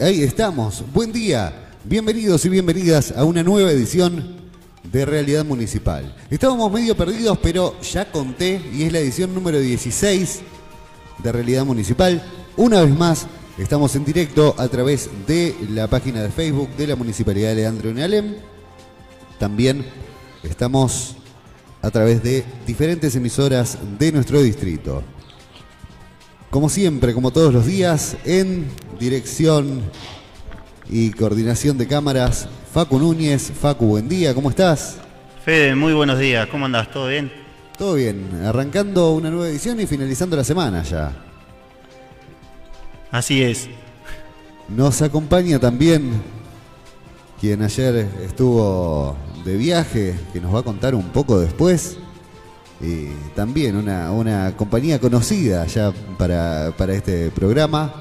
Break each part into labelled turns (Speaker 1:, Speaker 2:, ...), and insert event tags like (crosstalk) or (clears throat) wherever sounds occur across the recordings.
Speaker 1: Ahí, estamos. Buen día. Bienvenidos y bienvenidas a una nueva edición de Realidad Municipal. Estábamos medio perdidos, pero ya conté y es la edición número 16 de Realidad Municipal. Una vez más, estamos en directo a través de la página de Facebook de la Municipalidad de Leandro y Alem. También estamos a través de diferentes emisoras de nuestro distrito. Como siempre, como todos los días, en dirección y coordinación de cámaras, Facu Núñez. Facu, buen día, ¿cómo estás?
Speaker 2: Fede, muy buenos días. ¿Cómo andás? ¿Todo bien?
Speaker 1: Todo bien, arrancando una nueva edición y finalizando la semana ya.
Speaker 2: Así es.
Speaker 1: Nos acompaña también quien ayer estuvo de viaje, que nos va a contar un poco después. Y también una, una compañía conocida ya para, para este programa,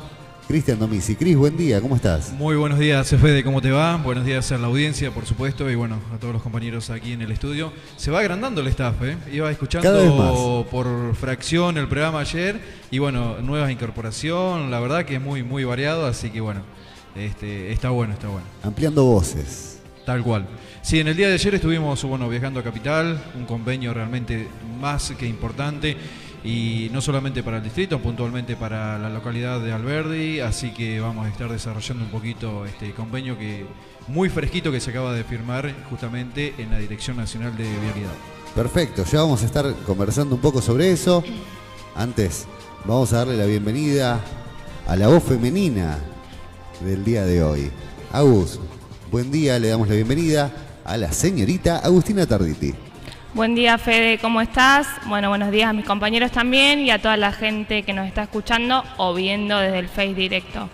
Speaker 1: Cristian Domisi. Cris, buen día, ¿cómo estás?
Speaker 3: Muy buenos días, Fede, ¿cómo te va? Buenos días a la audiencia, por supuesto, y bueno, a todos los compañeros aquí en el estudio. Se va agrandando el staff, ¿eh? Iba escuchando por fracción el programa ayer, y bueno, nuevas incorporación, la verdad que es muy, muy variado, así que bueno, este, está bueno, está bueno.
Speaker 1: Ampliando voces.
Speaker 3: Tal cual. Sí, en el día de ayer estuvimos bueno, viajando a Capital, un convenio realmente más que importante y no solamente para el distrito, puntualmente para la localidad de Alberdi, así que vamos a estar desarrollando un poquito este convenio que muy fresquito que se acaba de firmar justamente en la Dirección Nacional de Vialidad.
Speaker 1: Perfecto, ya vamos a estar conversando un poco sobre eso. Antes, vamos a darle la bienvenida a la voz femenina del día de hoy. Agus, buen día, le damos la bienvenida a la señorita Agustina Tarditi.
Speaker 4: Buen día, Fede, ¿cómo estás? Bueno, buenos días a mis compañeros también y a toda la gente que nos está escuchando o viendo desde el Face Directo.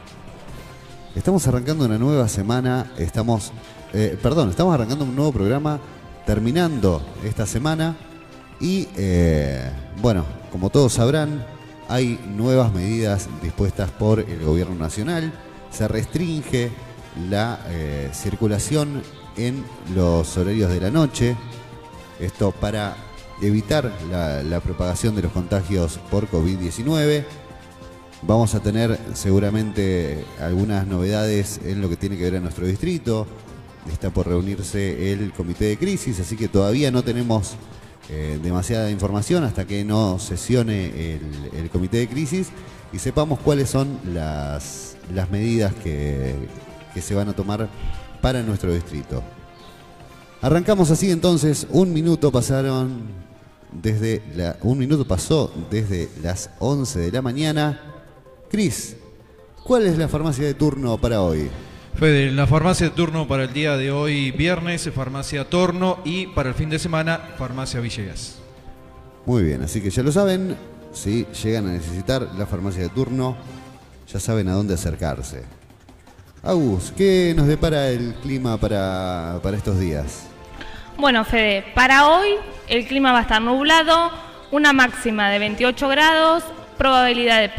Speaker 1: Estamos arrancando una nueva semana, estamos, eh, perdón, estamos arrancando un nuevo programa, terminando esta semana y, eh, bueno, como todos sabrán, hay nuevas medidas dispuestas por el gobierno nacional, se restringe la eh, circulación en los horarios de la noche, esto para evitar la, propagación de los contagios por COVID-19. Vamos a tener seguramente algunas novedades en lo que tiene que ver a nuestro distrito. Está por reunirse el comité de crisis, así que todavía no tenemos eh, demasiada información hasta que no sesione el, el comité de crisis y sepamos cuáles son las, las medidas que, que se van a tomar para nuestro distrito. Arrancamos así entonces, un minuto pasaron desde la, un minuto pasó desde las 11 de la mañana. Cris, ¿cuál es la farmacia de turno para hoy?
Speaker 3: Fede, la farmacia de turno para el día de hoy, viernes, farmacia Torno y para el fin de semana, farmacia Villegas.
Speaker 1: Muy bien, así que ya lo saben, si llegan a necesitar la farmacia de turno, ya saben a dónde acercarse. Agus, ¿qué nos depara el clima para, para estos días?
Speaker 4: Bueno, Fede, para hoy el clima va a estar nublado, una máxima de 28 grados, probabilidad de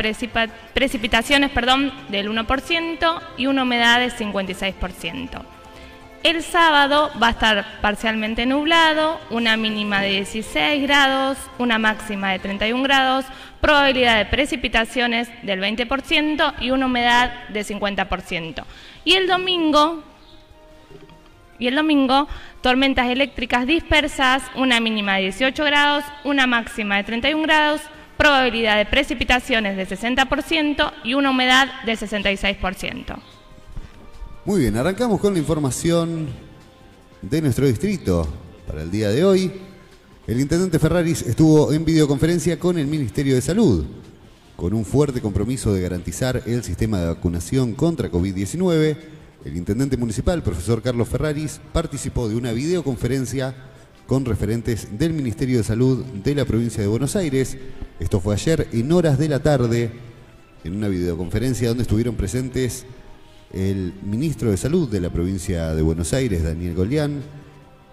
Speaker 4: precipitaciones perdón, del 1% y una humedad del 56%. El sábado va a estar parcialmente nublado, una mínima de 16 grados, una máxima de 31 grados, probabilidad de precipitaciones del 20% y una humedad de 50%. Y el domingo, y el domingo, tormentas eléctricas dispersas, una mínima de 18 grados, una máxima de 31 grados, probabilidad de precipitaciones de 60% y una humedad de 66%.
Speaker 1: Muy bien, arrancamos con la información de nuestro distrito para el día de hoy. El intendente Ferraris estuvo en videoconferencia con el Ministerio de Salud, con un fuerte compromiso de garantizar el sistema de vacunación contra COVID-19. El intendente municipal, profesor Carlos Ferraris, participó de una videoconferencia con referentes del Ministerio de Salud de la provincia de Buenos Aires. Esto fue ayer en horas de la tarde, en una videoconferencia donde estuvieron presentes el ministro de Salud de la provincia de Buenos Aires, Daniel Golián,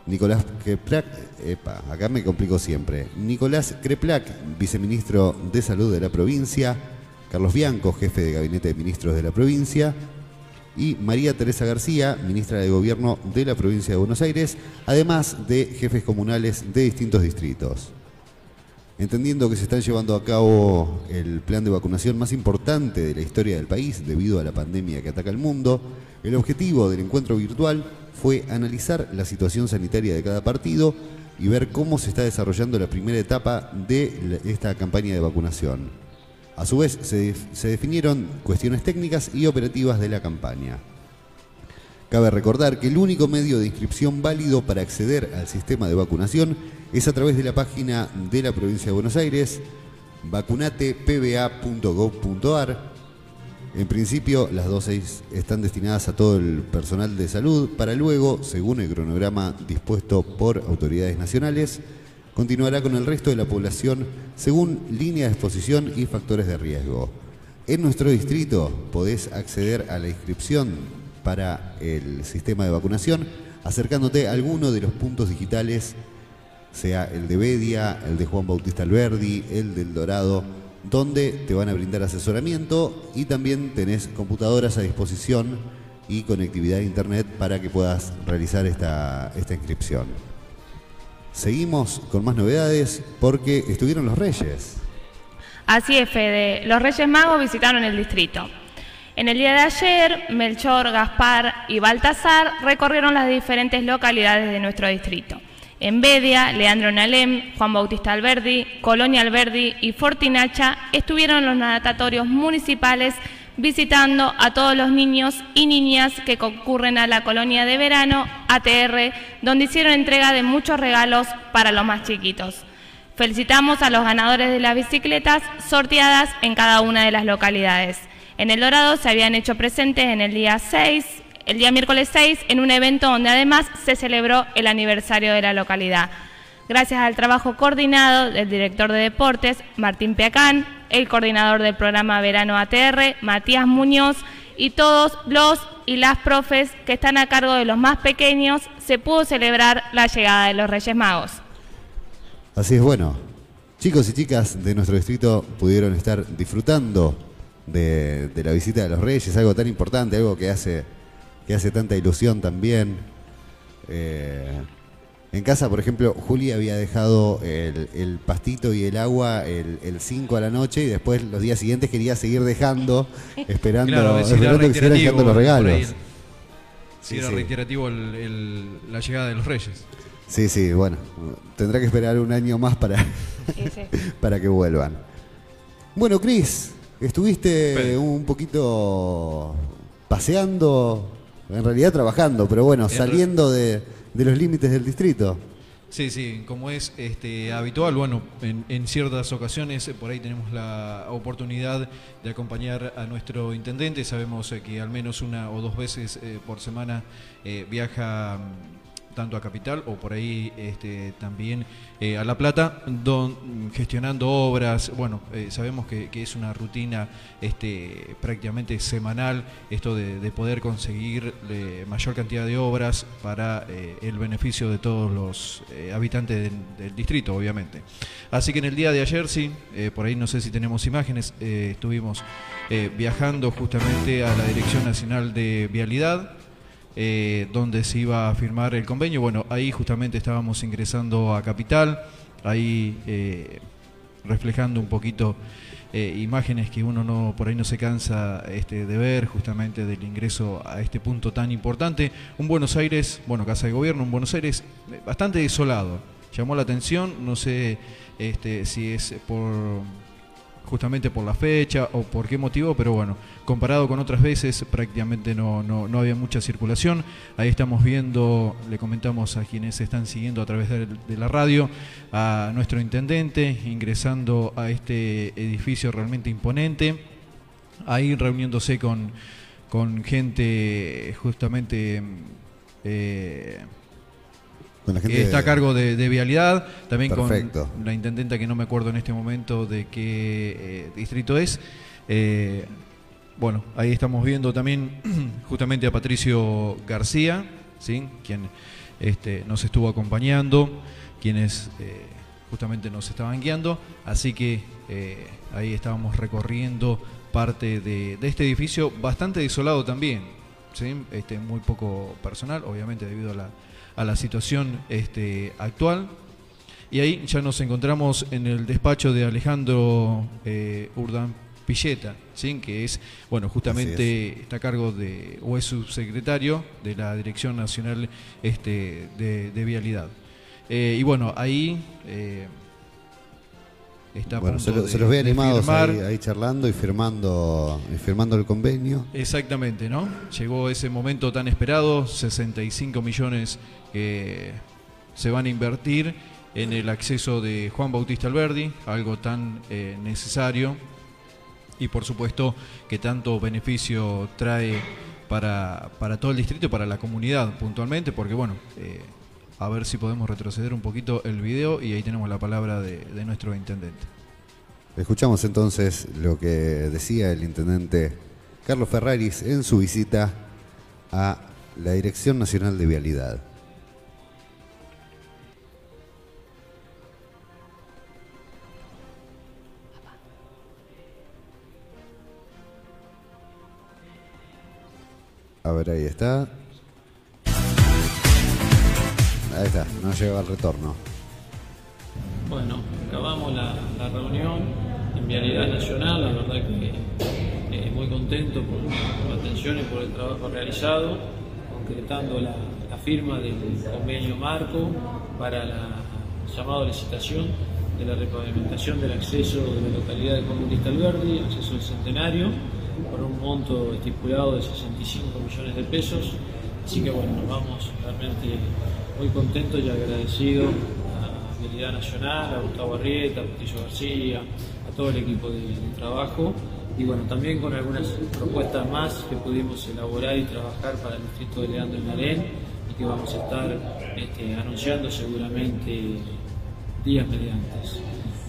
Speaker 1: Nicolás Kreplak, epa, acá me complicó siempre, Nicolás Kreplak, viceministro de Salud de la provincia, Carlos Bianco, jefe de gabinete de ministros de la provincia, y María Teresa García, ministra de Gobierno de la provincia de Buenos Aires, además de jefes comunales de distintos distritos. Entendiendo que se está llevando a cabo el plan de vacunación más importante de la historia del país debido a la pandemia que ataca al mundo, el objetivo del encuentro virtual fue analizar la situación sanitaria de cada partido y ver cómo se está desarrollando la primera etapa de esta campaña de vacunación. A su vez, se, definieron cuestiones técnicas y operativas de la campaña. Cabe recordar que el único medio de inscripción válido para acceder al sistema de vacunación es a través de la página de la provincia de Buenos Aires, vacunatepba.gov.ar. En principio, las dosis están destinadas a todo el personal de salud para luego, según el cronograma dispuesto por autoridades nacionales, continuará con el resto de la población según línea de exposición y factores de riesgo. En nuestro distrito podés acceder a la inscripción para el sistema de vacunación, acercándote a alguno de los puntos digitales, sea el de Bedia, el de Juan Bautista Alberdi, el del Dorado, donde te van a brindar asesoramiento y también tenés computadoras a disposición y conectividad a internet para que puedas realizar esta, esta inscripción. Seguimos con más novedades porque estuvieron los Reyes.
Speaker 4: Así es, Fede. Los Reyes Magos visitaron el distrito. En el día de ayer, Melchor, Gaspar y Baltasar recorrieron las diferentes localidades de nuestro distrito. En Bedia, Leandro Nalem, Juan Bautista Alberdi, Colonia Alberdi y Fortinacha estuvieron en los natatorios municipales visitando a todos los niños y niñas que concurren a la colonia de verano ATR, donde hicieron entrega de muchos regalos para los más chiquitos. Felicitamos a los ganadores de las bicicletas sorteadas en cada una de las localidades. En El Dorado se habían hecho presentes en el día 6, el día miércoles 6, en un evento donde además se celebró el aniversario de la localidad. Gracias al trabajo coordinado del director de deportes, Martín Peacán, el coordinador del programa Verano ATR, Matías Muñoz, y todos los y las profes que están a cargo de los más pequeños, se pudo celebrar la llegada de los Reyes Magos.
Speaker 1: Así es, bueno, chicos y chicas de nuestro distrito pudieron estar disfrutando de, la visita de los Reyes, algo tan importante, algo que hace, que hace tanta ilusión también. Eh, en casa, por ejemplo, Juli había dejado el, pastito y el agua el 5 a la noche y después los días siguientes quería seguir dejando, (laughs) esperando, que
Speaker 3: siguieran
Speaker 1: llegando los regalos.
Speaker 3: Si era reiterativo la llegada de los Reyes.
Speaker 1: Sí, sí, bueno, tendrá que esperar un año más para, (laughs) para que vuelvan. Bueno, Cris, Estuviste un poquito paseando, en realidad trabajando, pero bueno, saliendo de, los límites del distrito.
Speaker 3: Sí, sí, como es este, habitual, bueno, en, ciertas ocasiones eh, por ahí tenemos la oportunidad de acompañar a nuestro intendente, sabemos eh, que al menos una o dos veces eh, por semana viaja tanto a Capital o por ahí este, también eh, a La Plata, don, gestionando obras. Bueno, eh, sabemos que, es una rutina este, prácticamente semanal esto de, poder conseguir mayor cantidad de obras para eh, el beneficio de todos los habitantes del, distrito, obviamente. Así que en el día de ayer, sí, por ahí no sé si tenemos imágenes, estuvimos viajando justamente a la Dirección Nacional de Vialidad eh, donde se iba a firmar el convenio. Bueno, ahí justamente estábamos ingresando a Capital, ahí eh, reflejando un poquito eh, imágenes que uno no por ahí no se cansa este, de ver justamente del ingreso a este punto tan importante. Un Buenos Aires, bueno, Casa de Gobierno, un Buenos Aires bastante desolado. Llamó la atención, no sé este, si es por justamente por la fecha o por qué motivo, pero bueno, comparado con otras veces prácticamente no, no, había mucha circulación. Ahí estamos viendo, le comentamos a quienes están siguiendo a través de, la radio, a nuestro intendente ingresando a este edificio realmente imponente, ahí reuniéndose con, con gente justamente... Eh, que está a cargo de, vialidad, también con la intendenta que no me acuerdo en este momento de qué eh, distrito es. Eh, bueno, ahí estamos viendo también (clears throat) justamente a Patricio García, ¿sí? quien este, nos estuvo acompañando, quienes eh, justamente nos estaban guiando, así que ahí estábamos recorriendo parte de, este edificio bastante desolado también, ¿sí? este, muy poco personal, obviamente debido a la, a la situación este, actual. Y ahí ya nos encontramos en el despacho de Alejandro eh, Urdan Pilleta, ¿sí? que es, bueno, justamente está a cargo de, o es subsecretario de la Dirección Nacional este, de, Vialidad. Eh, y bueno, ahí eh,
Speaker 1: está bueno, se, los ve animados ahí, charlando y firmando, y firmando el convenio.
Speaker 3: Exactamente, ¿no? Llegó ese momento tan esperado, 65 millones que se van a invertir en el acceso de Juan Bautista Alberdi, algo tan eh, necesario y por supuesto que tanto beneficio trae para, todo el distrito y para la comunidad puntualmente, porque bueno, eh, a ver si podemos retroceder un poquito el video y ahí tenemos la palabra de, nuestro intendente.
Speaker 1: Escuchamos entonces lo que decía el intendente Carlos Ferraris en su visita a la Dirección Nacional de Vialidad. A ver, ahí está. Ahí está, no llega el retorno.
Speaker 5: Bueno, acabamos la, reunión en Vialidad Nacional, la verdad que eh, muy contento por, la atención y por el trabajo realizado, concretando la, firma del convenio marco para la llamada licitación de la repavimentación del acceso de la localidad de Comunista Alberdi, acceso del centenario por un monto estipulado de 65 millones de pesos. Así que bueno, nos vamos realmente muy contentos y agradecidos a Vialidad Nacional, a Gustavo Arrieta, a Patricio García, a todo el equipo de, trabajo y bueno, también con algunas propuestas más que pudimos elaborar y trabajar para el distrito de Leandro y Narén y que vamos a estar este, anunciando seguramente días mediantes.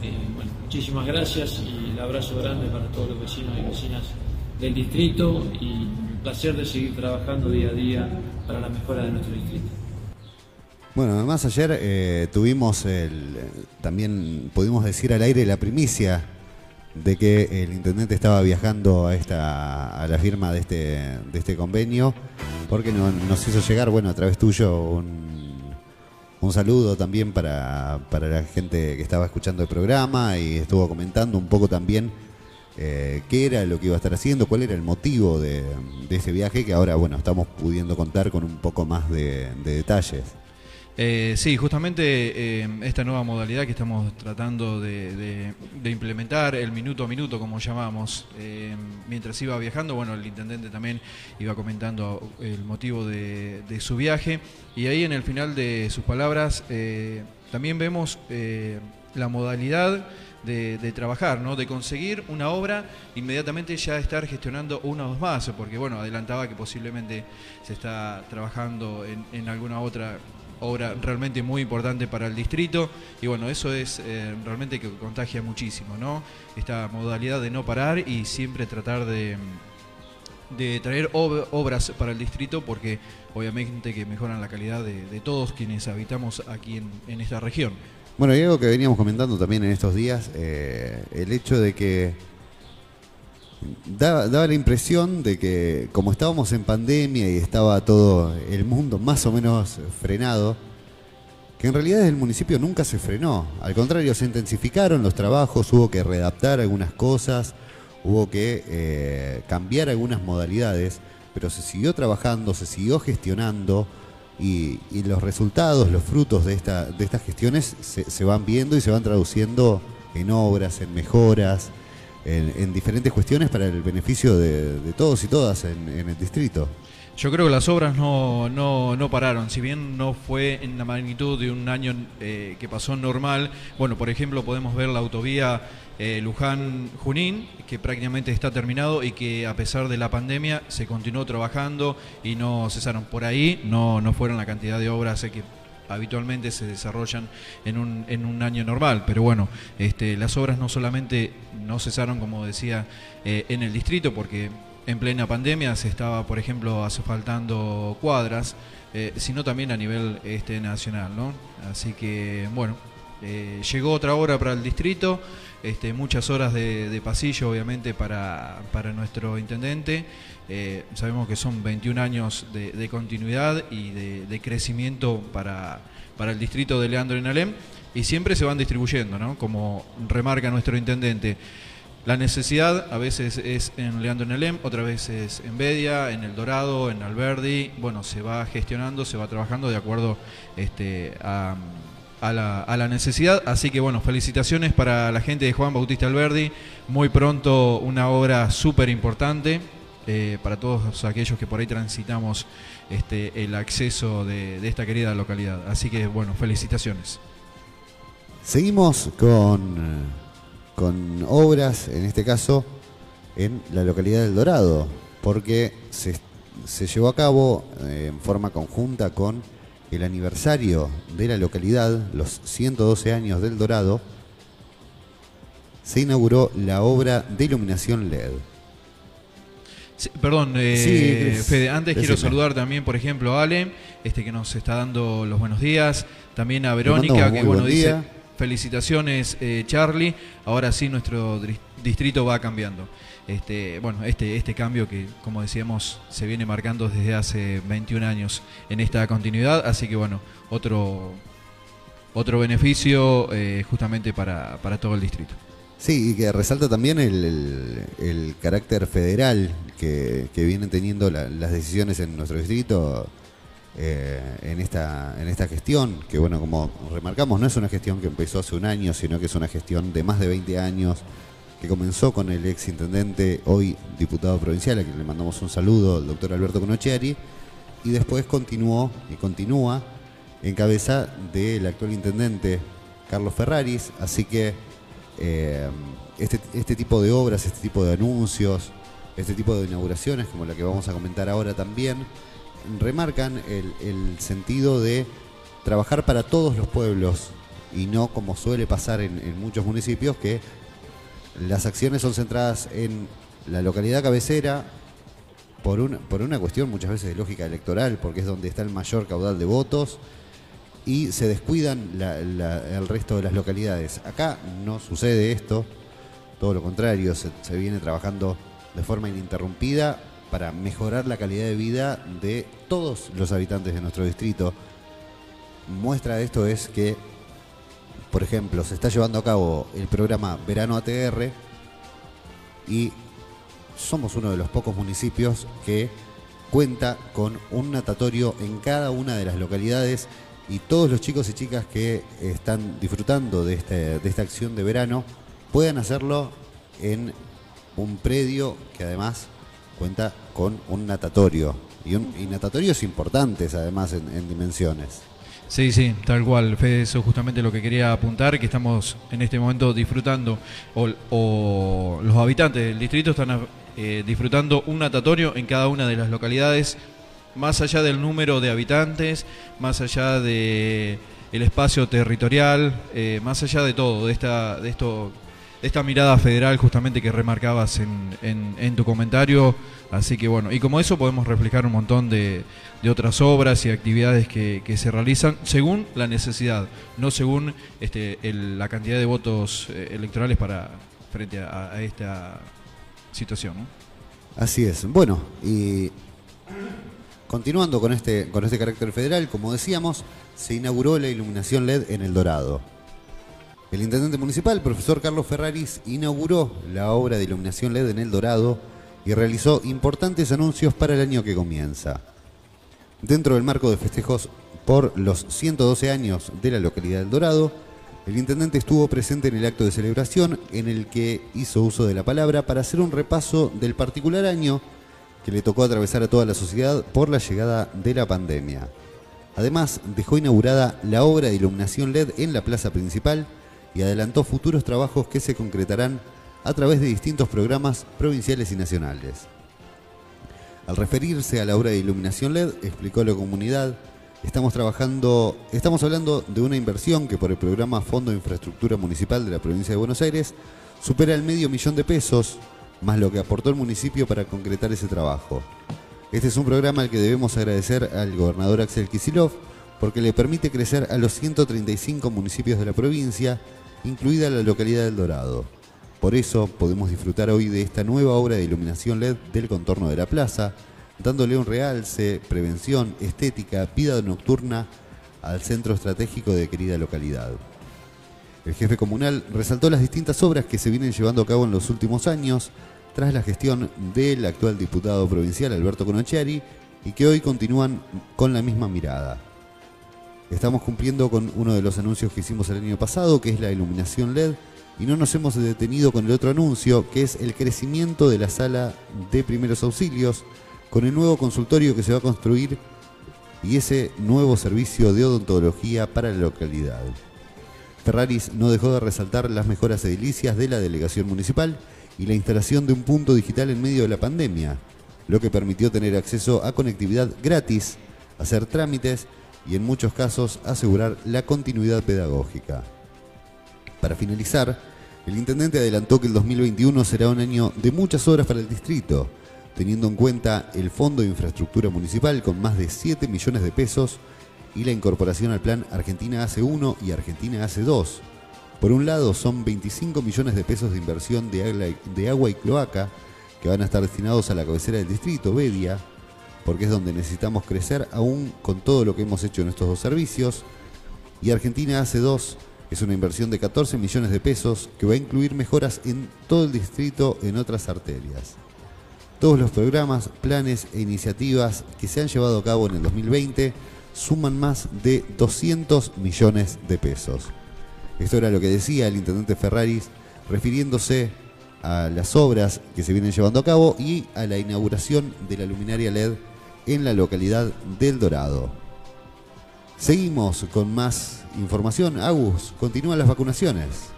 Speaker 5: Eh, bueno, muchísimas gracias y el abrazo grande para todos los vecinos y vecinas del distrito y un placer de seguir trabajando día a día para la mejora de nuestro distrito.
Speaker 1: Bueno, además ayer eh, tuvimos el, también pudimos decir al aire la primicia de que el intendente estaba viajando a esta a la firma de este de este convenio porque nos hizo llegar bueno a través tuyo un, un saludo también para, para la gente que estaba escuchando el programa y estuvo comentando un poco también eh, qué era lo que iba a estar haciendo, cuál era el motivo de, ese viaje, que ahora bueno estamos pudiendo contar con un poco más de, detalles.
Speaker 3: Eh, sí, justamente eh, esta nueva modalidad que estamos tratando de, implementar, el minuto a minuto, como llamamos, mientras iba viajando, bueno, el intendente también iba comentando el motivo de, su viaje y ahí en el final de sus palabras también vemos la modalidad de, trabajar, ¿no? de conseguir una obra, inmediatamente ya estar gestionando una o dos más, porque bueno, adelantaba que posiblemente se está trabajando en, alguna otra obra realmente muy importante para el distrito y bueno, eso es eh, realmente que contagia muchísimo, ¿no? Esta modalidad de no parar y siempre tratar de, de traer obras para el distrito porque obviamente que mejoran la calidad de, todos quienes habitamos aquí en esta región.
Speaker 1: Bueno, y algo que veníamos comentando también en estos días, eh, el hecho de que daba, la impresión de que como estábamos en pandemia y estaba todo el mundo más o menos frenado, que en realidad el municipio nunca se frenó. Al contrario, se intensificaron los trabajos, hubo que readaptar algunas cosas, hubo que eh, cambiar algunas modalidades, pero se siguió trabajando, se siguió gestionando y, los resultados, los frutos de, esta, de estas gestiones se, van viendo y se van traduciendo en obras, en mejoras, en, diferentes cuestiones para el beneficio de, todos y todas en, el distrito.
Speaker 3: Yo creo que las obras no, no, no, pararon, si bien no fue en la magnitud de un año eh, que pasó normal, bueno, por ejemplo podemos ver la autovía eh, Luján Junín, que prácticamente está terminado y que a pesar de la pandemia se continuó trabajando y no cesaron. Por ahí no, no fueron la cantidad de obras que habitualmente se desarrollan en un, en un año normal. Pero bueno, este, las obras no solamente no cesaron, como decía, eh, en el distrito, porque en plena pandemia se estaba, por ejemplo, asfaltando cuadras, eh, sino también a nivel este, nacional, ¿no? Así que, bueno, eh, llegó otra hora para el distrito, este, muchas horas de, pasillo, obviamente, para, para nuestro intendente. Eh, sabemos que son 21 años de, continuidad y de, crecimiento para, para, el distrito de Leandro en Alem y siempre se van distribuyendo, ¿no? Como remarca nuestro intendente. La necesidad a veces es en Leandro en Alem, otra vez es en Bedia, en El Dorado, en Alberdi. Bueno, se va gestionando, se va trabajando de acuerdo este, a, la, necesidad. Así que bueno, felicitaciones para la gente de Juan Bautista Alberdi. Muy pronto una obra súper importante eh, para todos aquellos que por ahí transitamos este, el acceso de, esta querida localidad. Así que bueno, felicitaciones.
Speaker 1: Seguimos con con obras, en este caso, en la localidad del Dorado, porque se, llevó a cabo eh, en forma conjunta con el aniversario de la localidad, los 112 años del Dorado, se inauguró la obra de iluminación LED.
Speaker 3: Perdón, eh, Fede, antes quiero saludar también, por ejemplo, a Ale, este que nos está dando los buenos días, también a Verónica, que bueno, dice felicitaciones eh, Charlie. Ahora sí nuestro distrito va cambiando. Este, bueno, este, este cambio que, como decíamos, se viene marcando desde hace 21 años en esta continuidad. Así que bueno, otro, otro beneficio eh, justamente para, todo el distrito.
Speaker 1: Sí, y que resalta también el, carácter federal que, vienen teniendo las decisiones en nuestro distrito eh, en, esta, en esta gestión, que bueno, como remarcamos, no es una gestión que empezó hace un año, sino que es una gestión de más de 20 años, que comenzó con el ex intendente, hoy diputado provincial, a quien le mandamos un saludo, el doctor Alberto Conochiari, y después continuó y continúa en cabeza del actual intendente Carlos Ferraris, así que eh, este, este tipo de obras, este tipo de anuncios, este tipo de inauguraciones, como la que vamos a comentar ahora también, remarcan el, sentido de trabajar para todos los pueblos y no como suele pasar en, muchos municipios que las acciones son centradas en la localidad cabecera por una, por una cuestión muchas veces de lógica electoral, porque es donde está el mayor caudal de votos y se descuidan el resto de las localidades. Acá no sucede esto, todo lo contrario, se viene trabajando de forma ininterrumpida para mejorar la calidad de vida de todos los habitantes de nuestro distrito. Muestra de esto es que, por ejemplo, se está llevando a cabo el programa Verano ATR y somos uno de los pocos municipios que cuenta con un natatorio en cada una de las localidades y todos los chicos y chicas que están disfrutando de, este, de esta acción de verano puedan hacerlo en un predio que además cuenta con un natatorio y, un, natatorios importantes además en, dimensiones.
Speaker 3: Sí, sí, tal cual. Fede, eso es justamente lo que quería apuntar, que estamos en este momento disfrutando, o, los habitantes del distrito están eh, disfrutando un natatorio en cada una de las localidades, más allá del número de habitantes, más allá de el espacio territorial, eh, más allá de todo, de esta, de esto esta mirada federal justamente que remarcabas en, tu comentario. Así que bueno, y como eso podemos reflejar un montón de, otras obras y actividades que, se realizan según la necesidad, no según este, la cantidad de votos eh, electorales para frente a, esta situación.
Speaker 1: Así es. Bueno, y continuando con este, con este carácter federal, como decíamos, se inauguró la iluminación LED en El Dorado. El intendente municipal, profesor Carlos Ferraris, inauguró la obra de iluminación LED en El Dorado y realizó importantes anuncios para el año que comienza. Dentro del marco de festejos por los 112 años de la localidad del Dorado, el intendente estuvo presente en el acto de celebración en el que hizo uso de la palabra para hacer un repaso del particular año que le tocó atravesar a toda la sociedad por la llegada de la pandemia. Además, dejó inaugurada la obra de iluminación LED en la plaza principal, y adelantó futuros trabajos que se concretarán a través de distintos programas provinciales y nacionales. Al referirse a la obra de iluminación LED, explicó la comunidad, estamos trabajando, estamos hablando de una inversión que por el programa Fondo de Infraestructura Municipal de la provincia de Buenos Aires supera el medio millón de pesos, más lo que aportó el municipio para concretar ese trabajo. Este es un programa al que debemos agradecer al gobernador Axel Kisilov porque le permite crecer a los 135 municipios de la provincia, incluida la localidad del Dorado. Por eso podemos disfrutar hoy de esta nueva obra de iluminación LED del contorno de la plaza, dándole un realce, prevención, estética, vida nocturna al centro estratégico de querida localidad. El jefe comunal resaltó las distintas obras que se vienen llevando a cabo en los últimos años tras la gestión del actual diputado provincial Alberto Conocchiari y que hoy continúan con la misma mirada. Estamos cumpliendo con uno de los anuncios que hicimos el año pasado, que es la iluminación LED, y no nos hemos detenido con el otro anuncio, que es el crecimiento de la sala de primeros auxilios, con el nuevo consultorio que se va a construir y ese nuevo servicio de odontología para la localidad. Ferraris no dejó de resaltar las mejoras edilicias de la delegación municipal y la instalación de un punto digital en medio de la pandemia, lo que permitió tener acceso a conectividad gratis, hacer trámites y en muchos casos asegurar la continuidad pedagógica. Para finalizar, el intendente adelantó que el 2021 será un año de muchas obras para el distrito, teniendo en cuenta el Fondo de Infraestructura Municipal con más de 7 millones de pesos y la incorporación al plan Argentina hace 1 y Argentina hace 2. Por un lado son 25 millones de pesos de inversión de agua y cloaca que van a estar destinados a la cabecera del distrito, Bedia, porque es donde necesitamos crecer aún con todo lo que hemos hecho en estos dos servicios. Y Argentina hace 2 es una inversión de 14 millones de pesos que va a incluir mejoras en todo el distrito en otras arterias. Todos los programas, planes e iniciativas que se han llevado a cabo en el 2020 suman más de 200 millones de pesos. Esto era lo que decía el intendente Ferraris refiriéndose a las obras que se vienen llevando a cabo y a la inauguración de la luminaria LED en la localidad del Dorado. Seguimos con más información. Agus, continúan las vacunaciones.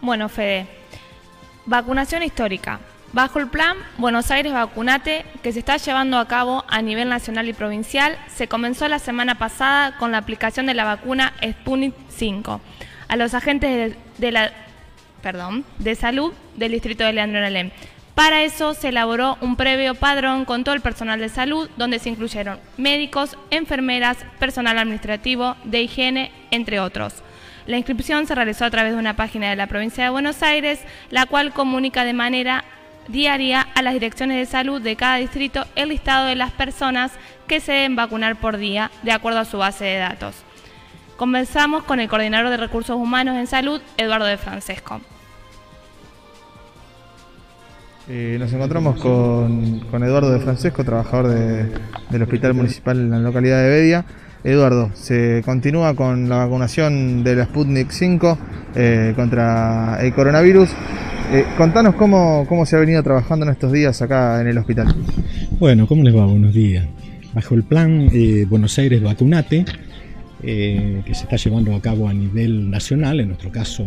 Speaker 4: Bueno, Fede, vacunación histórica. Bajo el plan Buenos Aires Vacunate, que se está llevando a cabo a nivel nacional y provincial, se comenzó la semana pasada con la aplicación de la vacuna Sputnik 5 a los agentes de, la, perdón, de salud del distrito de Leandro Alem. Para eso se elaboró un previo padrón con todo el personal de salud, donde se incluyeron médicos, enfermeras, personal administrativo, de higiene, entre otros. La inscripción se realizó a través de una página de la provincia de Buenos Aires, la cual comunica de manera diaria a las direcciones de salud de cada distrito el listado de las personas que se deben vacunar por día, de acuerdo a su base de datos. Comenzamos con el coordinador de recursos humanos en salud, Eduardo de Francesco.
Speaker 6: Eh, nos encontramos con, Eduardo de Francesco, trabajador del Hospital Municipal en la localidad de Bedia. Eduardo, se continúa con la vacunación de la Sputnik 5 eh, contra el coronavirus. Eh, contanos cómo, cómo se ha venido trabajando en estos días acá en el hospital.
Speaker 7: Bueno, ¿cómo les va? Buenos días. Bajo el plan Buenos Aires Vacunate, que se está llevando a cabo a nivel nacional, en nuestro caso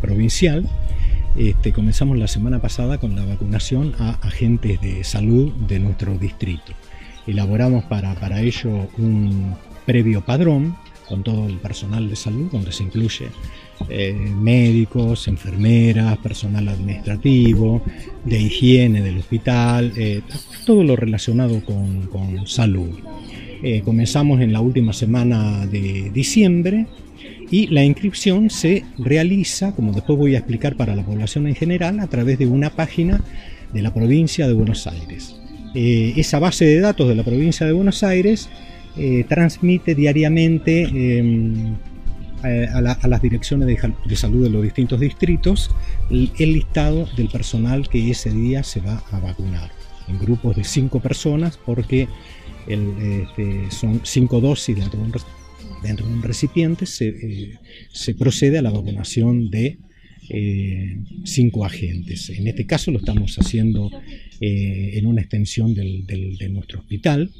Speaker 7: provincial, este, comenzamos la semana pasada con la vacunación a agentes de salud de nuestro distrito. Elaboramos para, para ello un previo padrón con todo el personal de salud, donde se incluye eh, médicos, enfermeras, personal administrativo, de higiene del hospital, eh, todo lo relacionado con, con salud. Eh, comenzamos en la última semana de diciembre y la inscripción se realiza, como después voy a explicar para la población en general, a través de una página de la provincia de Buenos Aires. Eh, esa base de datos de la provincia de Buenos Aires eh, transmite diariamente em, a, las direcciones de, salud de los distintos distritos el, listado del personal que ese día se va a vacunar, en grupos de cinco personas, porque este, son cinco dosis dentro de un recipiente se, eh, procede a la vacunación de eh, cinco agentes. En este caso lo estamos haciendo eh, en una extensión de nuestro hospital.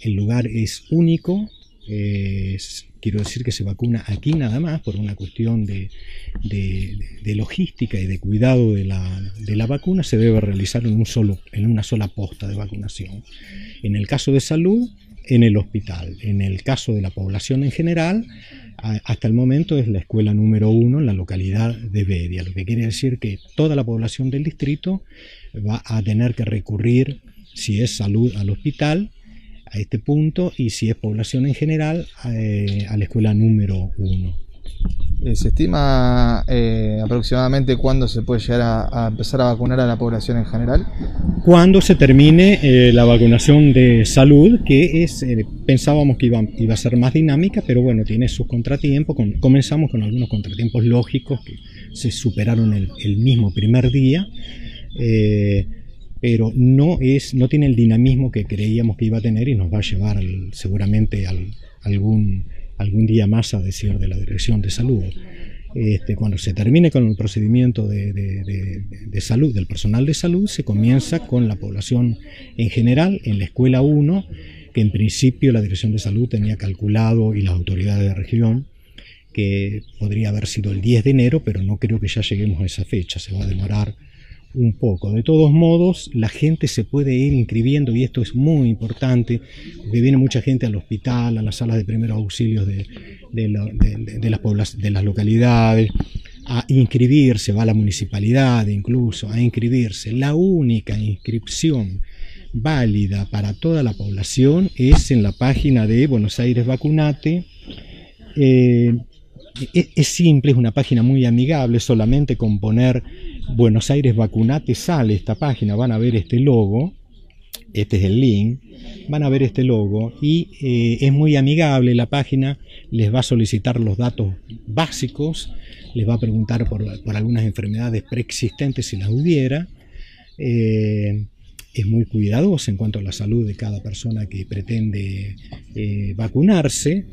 Speaker 7: El lugar es único, quiero decir que se vacuna aquí nada más por una cuestión de, logística y de cuidado de la, vacuna, se debe realizar en, un solo, en una sola posta de vacunación. En el caso de salud, en el hospital. En el caso de la población en general, hasta el momento es la escuela número uno en la localidad de Bedia, lo que quiere decir que toda la población del distrito va a tener que recurrir, si es salud, al hospital a este punto y si es población en general, eh, a la escuela número uno.
Speaker 6: Eh, ¿Se estima eh, aproximadamente cuándo se puede llegar a, empezar a vacunar a la población en general?
Speaker 7: Cuando se termine eh, la vacunación de salud, que es pensábamos que iba, iba, a ser más dinámica, pero bueno, tiene sus contratiempos. comenzamos con algunos contratiempos lógicos que se superaron el, el mismo primer día, pero no, es, no tiene el dinamismo que creíamos que iba a tener y nos va a llevar seguramente a algún algún día más a decir de la Dirección de Salud. Este, cuando se termine con el procedimiento de, salud, del personal de salud, se comienza con la población en general, en la escuela 1, que en principio la Dirección de Salud tenía calculado y las autoridades de región que podría haber sido el 10 de enero, pero no creo que ya lleguemos a esa fecha, se va a demorar un poco. De todos modos, la gente se puede ir inscribiendo y esto es muy importante, porque viene mucha gente al hospital, a las salas de primeros auxilios de, las, de las localidades, a inscribirse, va a la municipalidad incluso, a inscribirse. La única inscripción válida para toda la población es en la página de Buenos Aires Vacunate. Eh, es, simple, es una página muy amigable, solamente con poner Buenos Aires Vacunate sale esta página, van a ver este logo, este es el link, van a ver este logo y eh, es muy amigable la página, les va a solicitar los datos básicos, les va a preguntar por, algunas enfermedades preexistentes si las hubiera. Eh, es muy cuidadosa en cuanto a la salud de cada persona que pretende eh, vacunarse.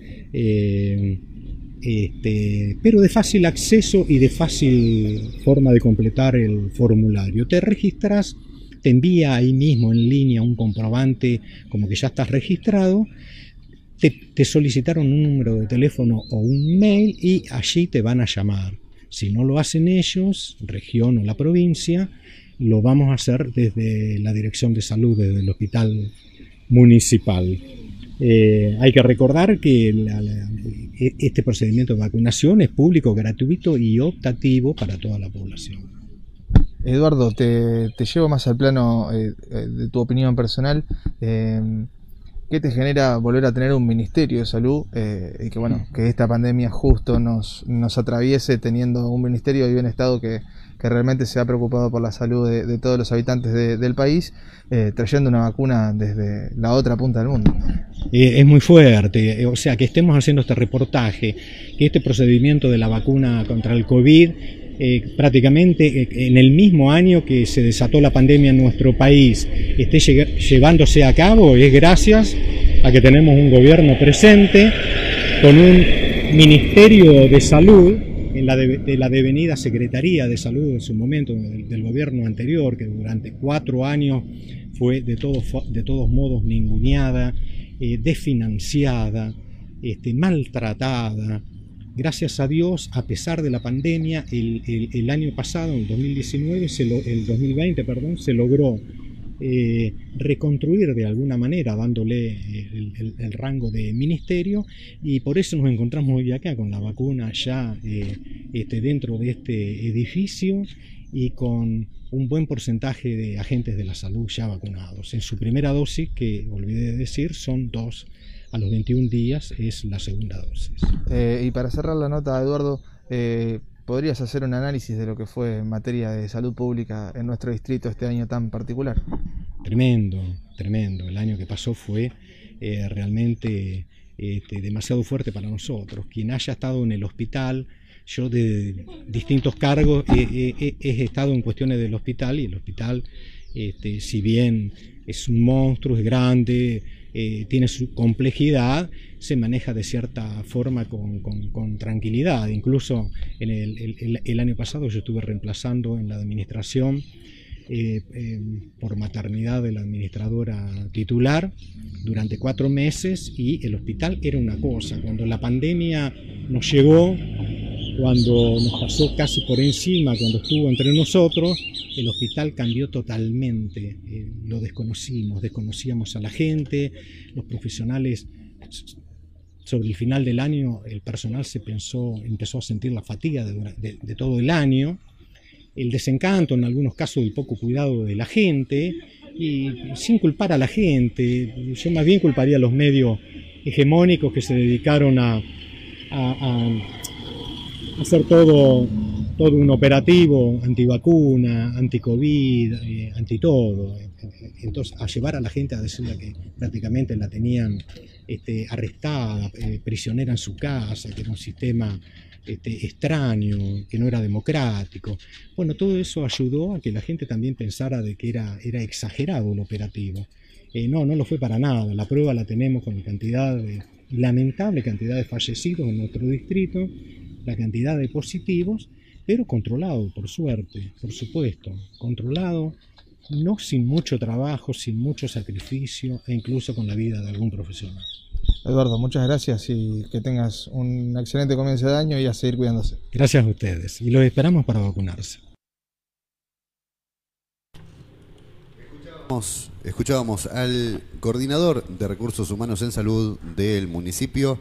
Speaker 7: Este, pero de fácil acceso y de fácil forma de completar el formulario. Te registras, te envía ahí mismo en línea un comprobante como que ya estás registrado, te, te solicitaron un número de teléfono o un mail y allí te van a llamar. Si no lo hacen ellos, región o la provincia, lo vamos a hacer desde la Dirección de Salud, desde el Hospital Municipal. Eh, hay que recordar que e, este procedimiento de vacunación es público, gratuito y optativo para toda la población.
Speaker 6: Eduardo, te, llevo más al plano eh, eh, de tu opinión personal. ¿Qué te genera volver a tener un ministerio de salud y que bueno que esta pandemia justo nos, nos atraviese teniendo un ministerio de bienestar que, que realmente se ha preocupado por la salud de, todos los habitantes del país, eh, trayendo una vacuna desde la otra punta del mundo.
Speaker 7: es muy fuerte, o sea, que estemos haciendo este reportaje, que este procedimiento de la vacuna contra el COVID eh, prácticamente eh, en el mismo año que se desató la pandemia en nuestro país esté llevándose a cabo es gracias a que tenemos un gobierno presente con un ministerio de salud en la de, la devenida Secretaría de Salud en su momento del, gobierno anterior, que durante cuatro años fue de todos, de todos modos ninguneada, eh, desfinanciada, este, maltratada. Gracias a Dios, a pesar de la pandemia, el, año pasado, el 2019, el 2020, perdón, se logró eh, reconstruir de alguna manera, dándole el, rango de ministerio, y por eso nos encontramos hoy acá con la vacuna ya eh, este, dentro de este edificio y con un buen porcentaje de agentes de la salud ya vacunados. En su primera dosis, que olvidé de decir, son dos a los 21 días, es la segunda dosis.
Speaker 6: Eh, y para cerrar la nota, Eduardo, ¿Podrías hacer un análisis de lo que fue en materia de salud pública en nuestro distrito este año tan particular?
Speaker 7: Tremendo, tremendo. El año que pasó fue eh, realmente este, demasiado fuerte para nosotros. Quien haya estado en el hospital, yo de distintos cargos he, estado en cuestiones del hospital y el hospital, este, si bien es un monstruo, es grande, eh, tiene su complejidad, se maneja de cierta forma con, tranquilidad. Incluso en el, año pasado yo estuve reemplazando en la administración eh, eh, por maternidad de la administradora titular durante cuatro meses y el hospital era una cosa. Cuando la pandemia nos llegó, cuando nos pasó casi por encima, cuando estuvo entre nosotros, el hospital cambió totalmente. Eh, lo desconocimos, desconocíamos a la gente, los profesionales. Sobre el final del año, el personal se pensó, empezó a sentir la fatiga de todo el año, el desencanto, en algunos casos, el poco cuidado de la gente, y sin culpar a la gente. Yo más bien culparía a los medios hegemónicos que se dedicaron a, hacer todo, todo un operativo antivacuna, anti-COVID, eh, anti todo. Entonces, a llevar a la gente a decirle que prácticamente la tenían este, arrestada, eh, prisionera en su casa, que era un sistema este, extraño, que no era democrático. Bueno, todo eso ayudó a que la gente también pensara de que era, era exagerado el operativo. Eh, no, no lo fue para nada. La prueba la tenemos con la cantidad de, lamentable cantidad de fallecidos en nuestro distrito, la cantidad de positivos, pero controlado, por suerte, por supuesto, controlado, no sin mucho trabajo, sin mucho sacrificio e incluso con la vida de algún profesional.
Speaker 6: Eduardo, muchas gracias y que tengas un excelente comienzo de año y a seguir cuidándose.
Speaker 7: Gracias a ustedes y los esperamos para vacunarse.
Speaker 1: Escuchábamos, al coordinador de recursos humanos en salud del municipio,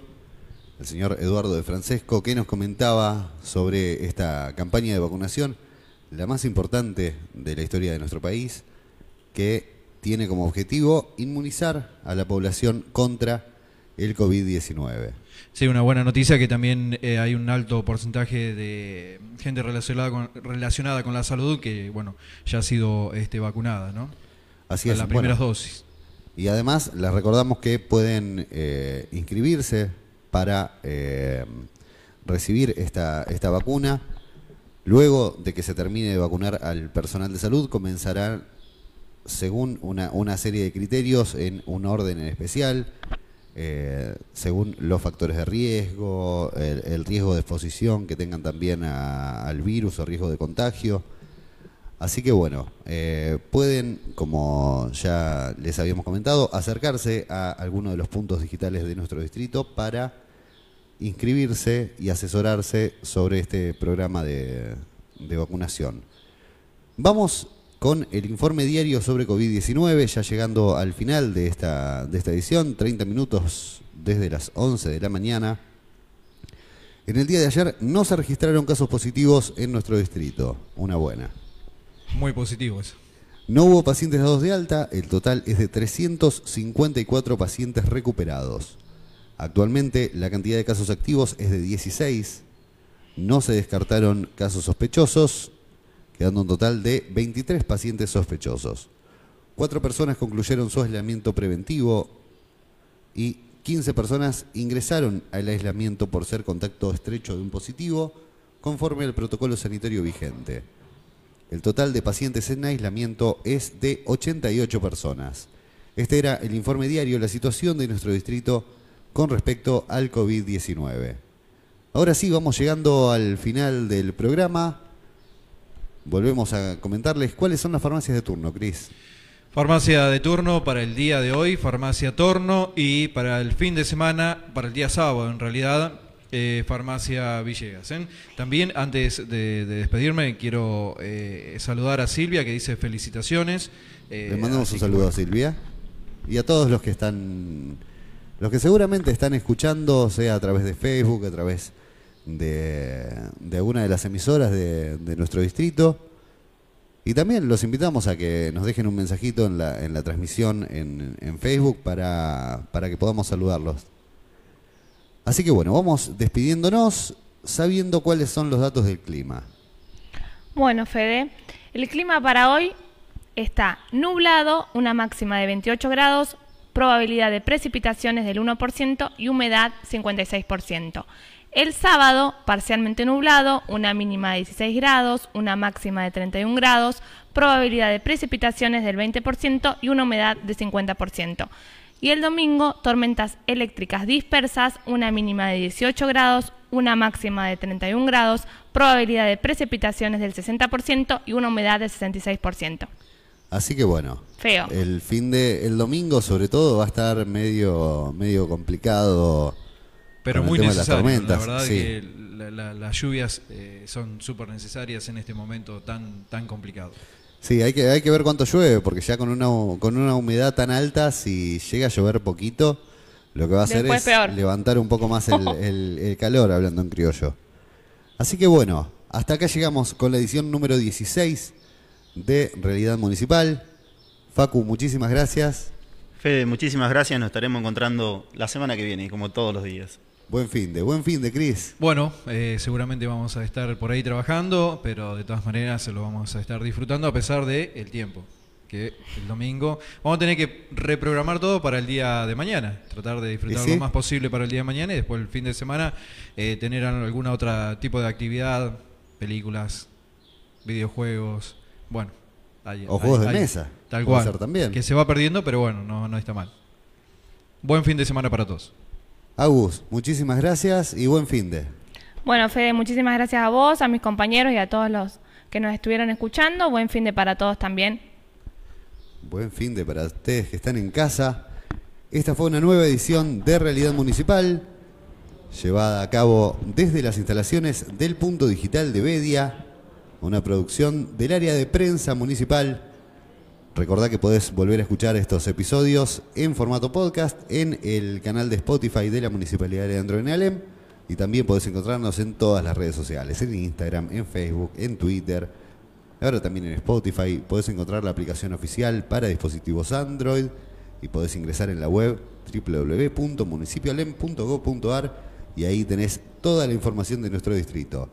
Speaker 1: el señor Eduardo de Francesco, que nos comentaba sobre esta campaña de vacunación, la más importante de la historia de nuestro país, que tiene como objetivo inmunizar a la población contra el COVID-19.
Speaker 3: Sí, una buena noticia que también eh, hay un alto porcentaje de gente relacionada con, relacionada con la salud que, bueno, ya ha sido este, vacunada, ¿no?
Speaker 1: Así es.
Speaker 3: La primera dosis.
Speaker 1: Y además les recordamos que pueden eh, inscribirse para eh, recibir esta, esta vacuna. Luego de que se termine de vacunar al personal de salud, comenzará según una, una serie de criterios en un orden en especial, eh, según los factores de riesgo, el, riesgo de exposición que tengan también al virus o riesgo de contagio Así que bueno, eh, pueden, como ya les habíamos comentado, acercarse a alguno de los puntos digitales de nuestro distrito para inscribirse y asesorarse sobre este programa de, vacunación. Vamos con el informe diario sobre COVID-19, ya llegando al final de esta, de esta edición, 30 minutos desde las 11 de la mañana. En el día de ayer no se registraron casos positivos en nuestro distrito, una buena.
Speaker 3: Muy positivo eso.
Speaker 1: No hubo pacientes dados de alta, el total es de 354 pacientes recuperados. Actualmente la cantidad de casos activos es de 16, no se descartaron casos sospechosos, quedando un total de 23 pacientes sospechosos. Cuatro personas concluyeron su aislamiento preventivo y 15 personas ingresaron al aislamiento por ser contacto estrecho de un positivo, conforme al protocolo sanitario vigente. El total de pacientes en aislamiento es de 88 personas. Este era el informe diario, la situación de nuestro distrito con respecto al COVID-19. Ahora sí, vamos llegando al final del programa. Volvemos a comentarles cuáles son las farmacias de turno, Cris.
Speaker 3: Farmacia de turno para el día de hoy, farmacia Torno y para el fin de semana, para el día sábado en realidad, eh, Farmacia Villegas. ¿eh? También, antes de, despedirme, quiero eh, saludar a Silvia, que dice felicitaciones.
Speaker 1: Le mandamos un saludo a Silvia y a todos los que están, los que seguramente están escuchando, sea a través de Facebook, a través de, de alguna de las emisoras de, nuestro distrito. Y también los invitamos a que nos dejen un mensajito en la, en la transmisión en, en Facebook para, para que podamos saludarlos. Así que bueno, vamos despidiéndonos sabiendo cuáles son los datos del clima.
Speaker 4: Bueno, Fede, el clima para hoy está nublado, una máxima de 28 grados, probabilidad de precipitaciones del 1% y humedad 56%. El sábado, parcialmente nublado, una mínima de 16 grados, una máxima de 31 grados, probabilidad de precipitaciones del 20% y una humedad de 50%. Y el domingo, tormentas eléctricas dispersas, una mínima de 18 grados, una máxima de 31 grados, probabilidad de precipitaciones del 60% y una humedad del 66%.
Speaker 1: Así que bueno,
Speaker 4: Feo.
Speaker 1: el fin de el domingo sobre todo va a estar medio medio complicado
Speaker 3: pero muy necesario. La verdad que la- la- las lluvias eh, son súper necesarias en este momento tan, tan complicado.
Speaker 1: Sí, hay que, hay que ver cuánto llueve, porque ya con una, con una humedad tan alta, si llega a llover poquito, lo que va a hacer
Speaker 4: Después
Speaker 1: es
Speaker 4: peor.
Speaker 1: levantar un poco más el, (laughs) el- el calor, hablando en criollo. Así que bueno, hasta acá llegamos con la edición número 16 de Realidad Municipal. Facu, muchísimas gracias.
Speaker 2: Fede, muchísimas gracias. Nos estaremos encontrando la semana que viene, como todos los días.
Speaker 1: Buen fin de, buen fin de, Cris.
Speaker 3: Bueno, eh, seguramente vamos a estar por ahí trabajando, pero de todas maneras se lo vamos a estar disfrutando a pesar del el tiempo. Que el domingo vamos a tener que reprogramar todo para el día de mañana, tratar de disfrutar lo más posible para el día de mañana y después el fin de semana eh, tener alguna otra tipo de actividad, películas, videojuegos, bueno. ahí-
Speaker 1: O juegos de mesa,
Speaker 3: Tal cual.
Speaker 1: también.
Speaker 3: Que se va perdiendo, pero bueno, no, no está mal. Buen fin de semana para todos.
Speaker 1: Agus, muchísimas gracias y buen fin de.
Speaker 4: Bueno, Fede, muchísimas gracias a vos, a mis compañeros y a todos los que nos estuvieron escuchando. Buen fin de para todos también.
Speaker 1: Buen fin de para ustedes que están en casa. Esta fue una nueva edición de Realidad Municipal, llevada a cabo desde las instalaciones del Punto Digital de Bedia, una producción del área de prensa municipal. Recordá que podés volver a escuchar estos episodios en formato podcast en el canal de Spotify de la Municipalidad de Andro en Alem y también podés encontrarnos en todas las redes sociales, en Instagram, en Facebook, en Twitter, ahora también en Spotify. Podés encontrar la aplicación oficial para dispositivos Android y podés ingresar en la web www.municipioalem.gov.ar y ahí tenés toda la información de nuestro distrito.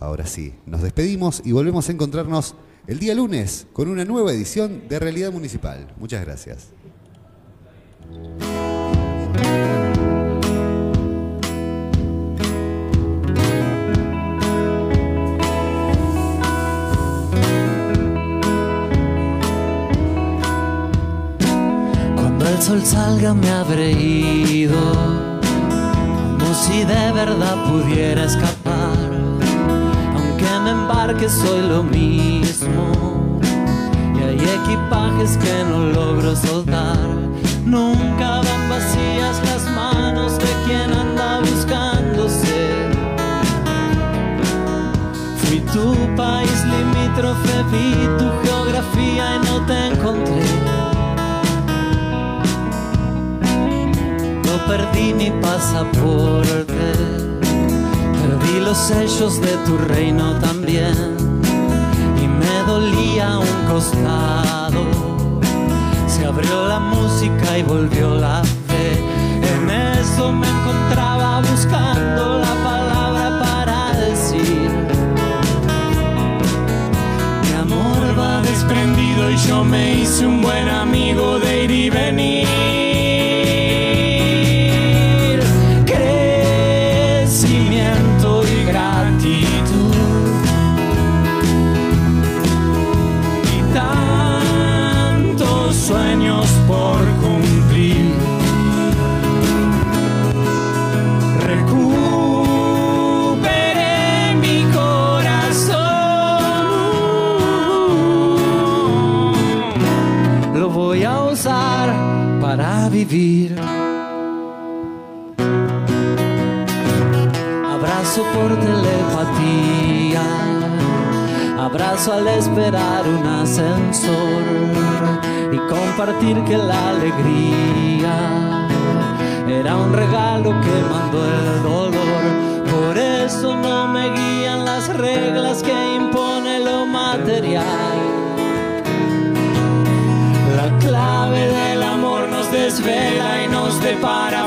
Speaker 1: Ahora sí, nos despedimos y volvemos a encontrarnos el día lunes con una nueva edición de Realidad Municipal. Muchas gracias.
Speaker 8: Cuando el sol salga me habré ido, como si de verdad pudiera escapar. Embarque soy lo mismo, y hay equipajes que no logro soltar. Nunca van vacías las manos de quien anda buscándose. Fui tu país limítrofe, vi tu geografía y no te encontré. No perdí mi pasaporte, los sellos de tu reino también. Y me dolía un costado, se abrió la música y volvió la fe. En eso me encontraba que la alegría era un regalo que mandó el dolor. Por eso no me guían las reglas que impone lo material. La clave del amor nos desvela y nos depara